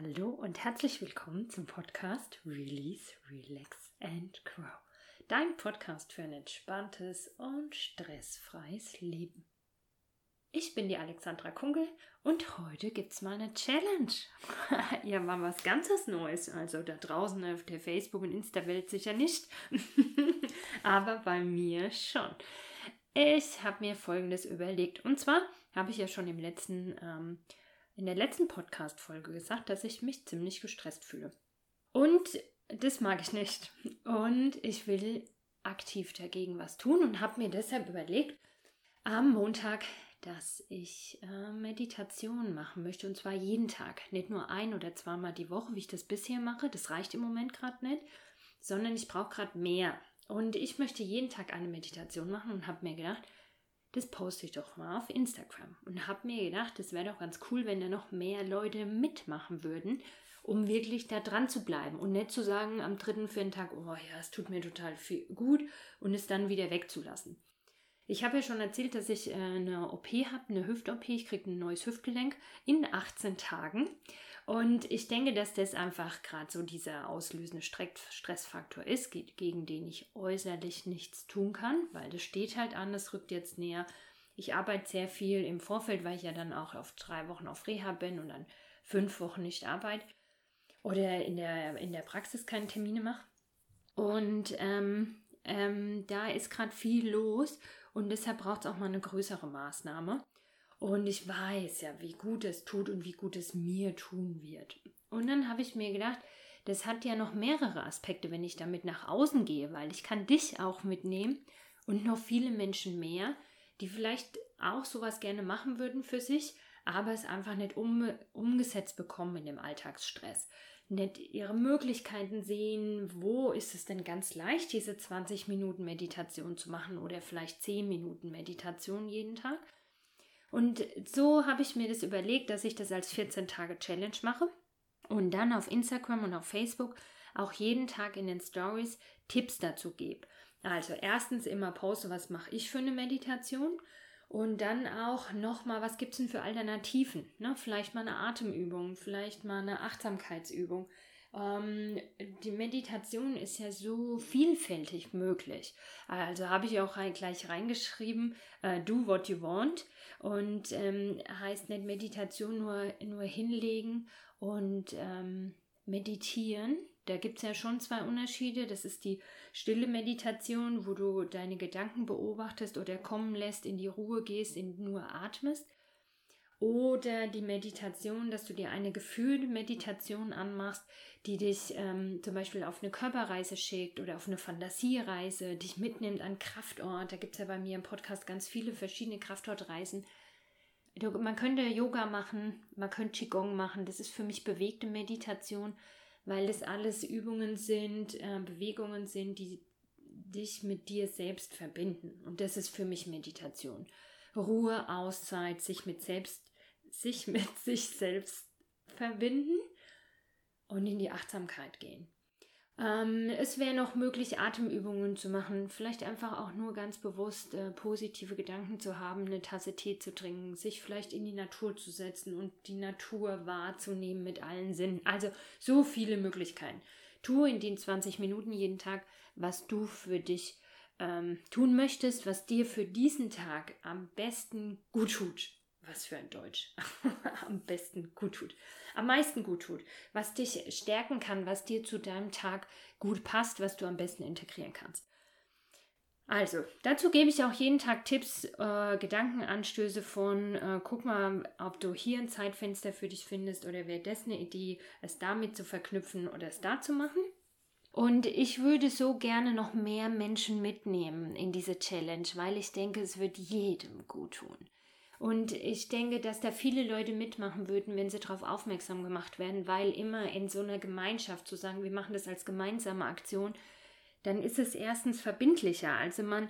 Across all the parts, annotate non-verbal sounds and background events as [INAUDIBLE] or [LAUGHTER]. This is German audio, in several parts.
Hallo und herzlich willkommen zum Podcast Release, Relax and Grow. Dein Podcast für ein entspanntes und stressfreies Leben. Ich bin die Alexandra Kungel und heute gibt's mal eine Challenge. [LAUGHS] ja, mal was ganzes Neues. Also da draußen auf der Facebook- und Insta-Welt sicher nicht. [LAUGHS] Aber bei mir schon. Ich habe mir folgendes überlegt. Und zwar habe ich ja schon im letzten ähm, in der letzten Podcast-Folge gesagt, dass ich mich ziemlich gestresst fühle. Und das mag ich nicht. Und ich will aktiv dagegen was tun und habe mir deshalb überlegt, am Montag, dass ich äh, Meditation machen möchte. Und zwar jeden Tag. Nicht nur ein oder zweimal die Woche, wie ich das bisher mache. Das reicht im Moment gerade nicht. Sondern ich brauche gerade mehr. Und ich möchte jeden Tag eine Meditation machen und habe mir gedacht, das poste ich doch mal auf Instagram. Und habe mir gedacht, es wäre doch ganz cool, wenn da noch mehr Leute mitmachen würden, um wirklich da dran zu bleiben und nicht zu sagen am dritten, vierten Tag, oh ja, es tut mir total viel gut und es dann wieder wegzulassen. Ich habe ja schon erzählt, dass ich äh, eine OP habe, eine Hüft-OP. Ich kriege ein neues Hüftgelenk in 18 Tagen. Und ich denke, dass das einfach gerade so dieser auslösende Stressfaktor ist, gegen den ich äußerlich nichts tun kann, weil das steht halt an, das rückt jetzt näher. Ich arbeite sehr viel im Vorfeld, weil ich ja dann auch auf drei Wochen auf Reha bin und dann fünf Wochen nicht arbeite oder in der, in der Praxis keine Termine mache. Und ähm, ähm, da ist gerade viel los und deshalb braucht es auch mal eine größere Maßnahme. Und ich weiß ja, wie gut es tut und wie gut es mir tun wird. Und dann habe ich mir gedacht, das hat ja noch mehrere Aspekte, wenn ich damit nach außen gehe, weil ich kann dich auch mitnehmen und noch viele Menschen mehr, die vielleicht auch sowas gerne machen würden für sich, aber es einfach nicht um, umgesetzt bekommen in dem Alltagsstress. Nicht ihre Möglichkeiten sehen, wo ist es denn ganz leicht, diese 20 Minuten Meditation zu machen oder vielleicht 10 Minuten Meditation jeden Tag und so habe ich mir das überlegt, dass ich das als 14-Tage-Challenge mache und dann auf Instagram und auf Facebook auch jeden Tag in den Stories Tipps dazu gebe. Also erstens immer poste, was mache ich für eine Meditation und dann auch nochmal, was gibt es denn für Alternativen? Ne? Vielleicht mal eine Atemübung, vielleicht mal eine Achtsamkeitsübung. Ähm, die Meditation ist ja so vielfältig möglich. Also habe ich auch gleich reingeschrieben, äh, do what you want. Und ähm, heißt nicht Meditation nur, nur hinlegen und ähm, meditieren. Da gibt es ja schon zwei Unterschiede. Das ist die stille Meditation, wo du deine Gedanken beobachtest oder kommen lässt, in die Ruhe gehst, in nur atmest. Oder die Meditation, dass du dir eine gefühlte Meditation anmachst, die dich ähm, zum Beispiel auf eine Körperreise schickt oder auf eine Fantasiereise, dich mitnimmt an Kraftort. Da gibt es ja bei mir im Podcast ganz viele verschiedene Kraftortreisen. Man könnte Yoga machen, man könnte Qigong machen. Das ist für mich bewegte Meditation, weil das alles Übungen sind, äh, Bewegungen sind, die dich mit dir selbst verbinden. Und das ist für mich Meditation. Ruhe, Auszeit, sich mit selbst sich mit sich selbst verbinden und in die Achtsamkeit gehen. Ähm, es wäre noch möglich, Atemübungen zu machen, vielleicht einfach auch nur ganz bewusst äh, positive Gedanken zu haben, eine Tasse Tee zu trinken, sich vielleicht in die Natur zu setzen und die Natur wahrzunehmen mit allen Sinnen. Also so viele Möglichkeiten. Tu in den 20 Minuten jeden Tag, was du für dich ähm, tun möchtest, was dir für diesen Tag am besten gut tut was für ein Deutsch, [LAUGHS] am besten gut tut, am meisten gut tut, was dich stärken kann, was dir zu deinem Tag gut passt, was du am besten integrieren kannst. Also, dazu gebe ich auch jeden Tag Tipps, äh, Gedankenanstöße von, äh, guck mal, ob du hier ein Zeitfenster für dich findest oder wäre das eine Idee, es damit zu verknüpfen oder es da zu machen. Und ich würde so gerne noch mehr Menschen mitnehmen in diese Challenge, weil ich denke, es wird jedem gut tun. Und ich denke, dass da viele Leute mitmachen würden, wenn sie darauf aufmerksam gemacht werden, weil immer in so einer Gemeinschaft zu sagen, wir machen das als gemeinsame Aktion, dann ist es erstens verbindlicher. Also man,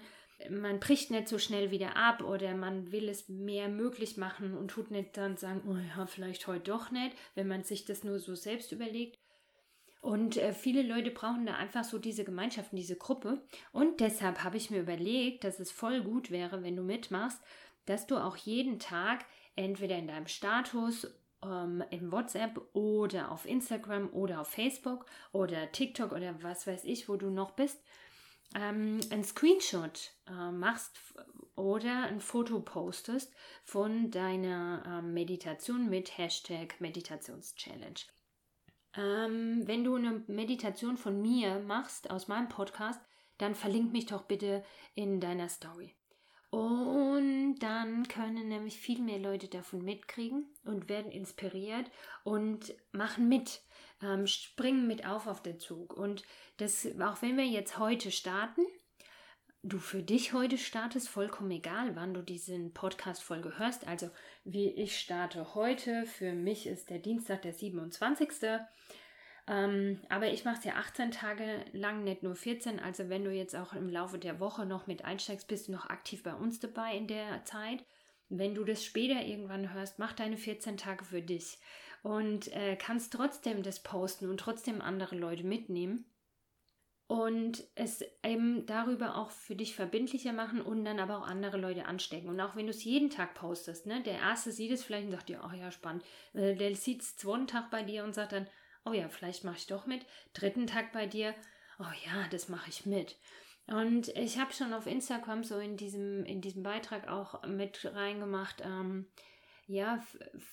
man bricht nicht so schnell wieder ab oder man will es mehr möglich machen und tut nicht dann sagen, oh ja, vielleicht heute doch nicht, wenn man sich das nur so selbst überlegt. Und äh, viele Leute brauchen da einfach so diese Gemeinschaft, diese Gruppe. Und deshalb habe ich mir überlegt, dass es voll gut wäre, wenn du mitmachst dass du auch jeden Tag entweder in deinem Status ähm, in WhatsApp oder auf Instagram oder auf Facebook oder TikTok oder was weiß ich, wo du noch bist, ähm, ein Screenshot äh, machst oder ein Foto postest von deiner ähm, Meditation mit Hashtag Meditationschallenge. Ähm, wenn du eine Meditation von mir machst aus meinem Podcast, dann verlink mich doch bitte in deiner Story. Und dann können nämlich viel mehr Leute davon mitkriegen und werden inspiriert und machen mit, ähm, springen mit auf auf den Zug. Und das, auch wenn wir jetzt heute starten, du für dich heute startest, vollkommen egal, wann du diesen Podcast-Folge hörst. Also wie ich starte heute, für mich ist der Dienstag der 27. Ähm, aber ich mache es ja 18 Tage lang, nicht nur 14. Also wenn du jetzt auch im Laufe der Woche noch mit einsteigst, bist du noch aktiv bei uns dabei in der Zeit. Wenn du das später irgendwann hörst, mach deine 14 Tage für dich und äh, kannst trotzdem das posten und trotzdem andere Leute mitnehmen und es eben darüber auch für dich verbindlicher machen und dann aber auch andere Leute anstecken. Und auch wenn du es jeden Tag postest, ne, der erste sieht es vielleicht und sagt dir, ach ja, spannend. Äh, der sieht es zweiten Tag bei dir und sagt dann, oh ja, vielleicht mache ich doch mit. Dritten Tag bei dir, oh ja, das mache ich mit. Und ich habe schon auf Instagram so in diesem, in diesem Beitrag auch mit reingemacht, ähm, ja,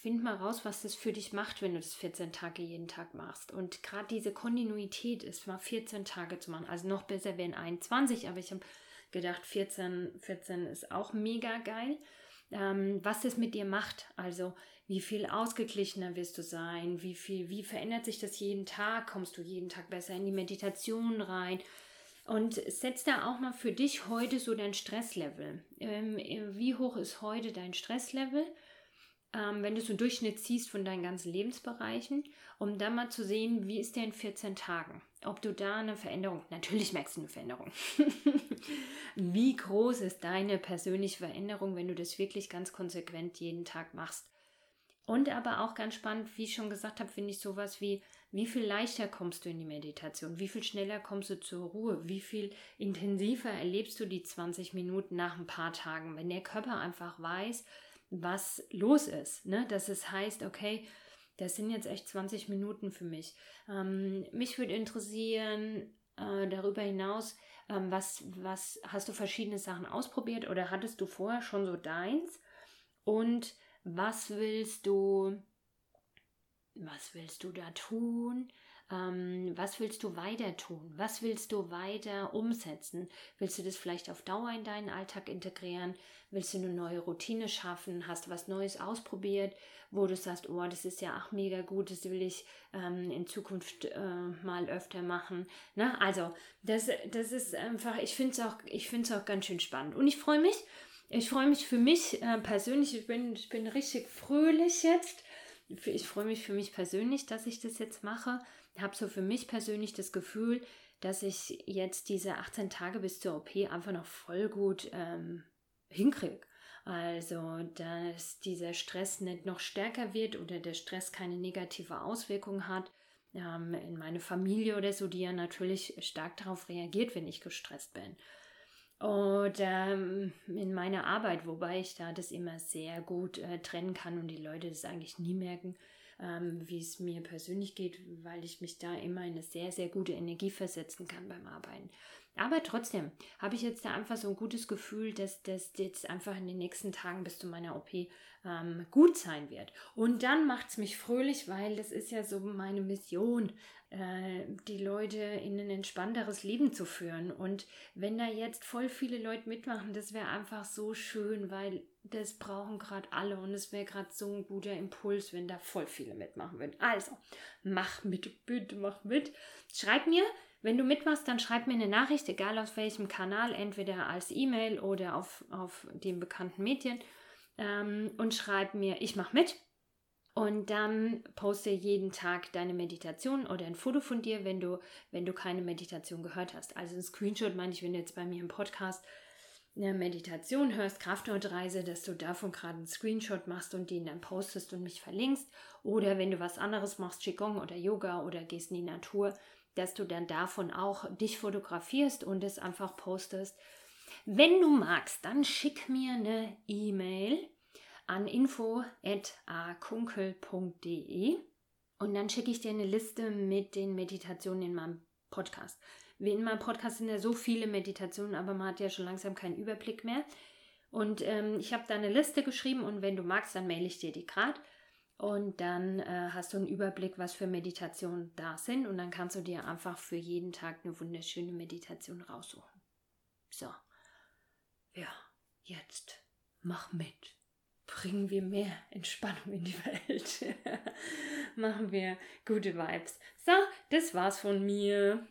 find mal raus, was das für dich macht, wenn du das 14 Tage jeden Tag machst. Und gerade diese Kontinuität ist mal 14 Tage zu machen. Also noch besser wären 21, aber ich habe gedacht, 14, 14 ist auch mega geil. Ähm, was das mit dir macht, also wie viel ausgeglichener wirst du sein, wie viel, wie verändert sich das jeden Tag, kommst du jeden Tag besser in die Meditation rein und setz da auch mal für dich heute so dein Stresslevel. Ähm, wie hoch ist heute dein Stresslevel? Ähm, wenn du so einen Durchschnitt siehst von deinen ganzen Lebensbereichen, um dann mal zu sehen, wie ist der in 14 Tagen? Ob du da eine Veränderung, natürlich merkst du eine Veränderung. [LAUGHS] wie groß ist deine persönliche Veränderung, wenn du das wirklich ganz konsequent jeden Tag machst? Und aber auch ganz spannend, wie ich schon gesagt habe, finde ich sowas wie, wie viel leichter kommst du in die Meditation, wie viel schneller kommst du zur Ruhe, wie viel intensiver erlebst du die 20 Minuten nach ein paar Tagen, wenn der Körper einfach weiß, was los ist. Ne? Dass es heißt, okay, das sind jetzt echt 20 Minuten für mich. Ähm, mich würde interessieren, äh, darüber hinaus, ähm, was, was hast du verschiedene Sachen ausprobiert oder hattest du vorher schon so deins? Und was willst du, was willst du da tun? Ähm, was willst du weiter tun? Was willst du weiter umsetzen? Willst du das vielleicht auf Dauer in deinen Alltag integrieren? Willst du eine neue Routine schaffen? Hast du was Neues ausprobiert, wo du sagst, oh, das ist ja auch mega gut, das will ich ähm, in Zukunft äh, mal öfter machen. Ne? Also, das, das ist einfach, ich finde es auch, auch ganz schön spannend. Und ich freue mich, ich freue mich für mich äh, persönlich, ich bin, ich bin richtig fröhlich jetzt. Ich freue mich für mich persönlich, dass ich das jetzt mache. Ich habe so für mich persönlich das Gefühl, dass ich jetzt diese 18 Tage bis zur OP einfach noch voll gut ähm, hinkriege. Also, dass dieser Stress nicht noch stärker wird oder der Stress keine negative Auswirkung hat. Ähm, in meine Familie oder so, die ja natürlich stark darauf reagiert, wenn ich gestresst bin. Und ähm, in meiner Arbeit, wobei ich da das immer sehr gut äh, trennen kann und die Leute das eigentlich nie merken, ähm, wie es mir persönlich geht, weil ich mich da immer in eine sehr, sehr gute Energie versetzen kann beim Arbeiten. Aber trotzdem habe ich jetzt da einfach so ein gutes Gefühl, dass das jetzt einfach in den nächsten Tagen bis zu meiner OP ähm, gut sein wird. Und dann macht es mich fröhlich, weil das ist ja so meine Mission, äh, die Leute in ein entspannteres Leben zu führen. Und wenn da jetzt voll viele Leute mitmachen, das wäre einfach so schön, weil das brauchen gerade alle und es wäre gerade so ein guter Impuls, wenn da voll viele mitmachen würden. Also, mach mit, bitte mach mit. Schreib mir, wenn du mitmachst, dann schreib mir eine Nachricht, egal auf welchem Kanal, entweder als E-Mail oder auf, auf den bekannten Medien ähm, und schreib mir, ich mach mit. Und dann poste jeden Tag deine Meditation oder ein Foto von dir, wenn du, wenn du keine Meditation gehört hast. Also ein Screenshot meine ich, wenn du jetzt bei mir im Podcast eine Meditation hörst, Kraftnotreise, dass du davon gerade einen Screenshot machst und den dann postest und mich verlinkst. Oder wenn du was anderes machst, Qigong oder Yoga oder gehst in die Natur, dass du dann davon auch dich fotografierst und es einfach postest. Wenn du magst, dann schick mir eine E-Mail an info.akunkel.de und dann schicke ich dir eine Liste mit den Meditationen in meinem Podcast. In meinem Podcast sind ja so viele Meditationen, aber man hat ja schon langsam keinen Überblick mehr. Und ähm, ich habe da eine Liste geschrieben und wenn du magst, dann maile ich dir die gerade. Und dann äh, hast du einen Überblick, was für Meditationen da sind. Und dann kannst du dir einfach für jeden Tag eine wunderschöne Meditation raussuchen. So. Ja, jetzt mach mit. Bringen wir mehr Entspannung in die Welt. [LAUGHS] Machen wir gute Vibes. So, das war's von mir.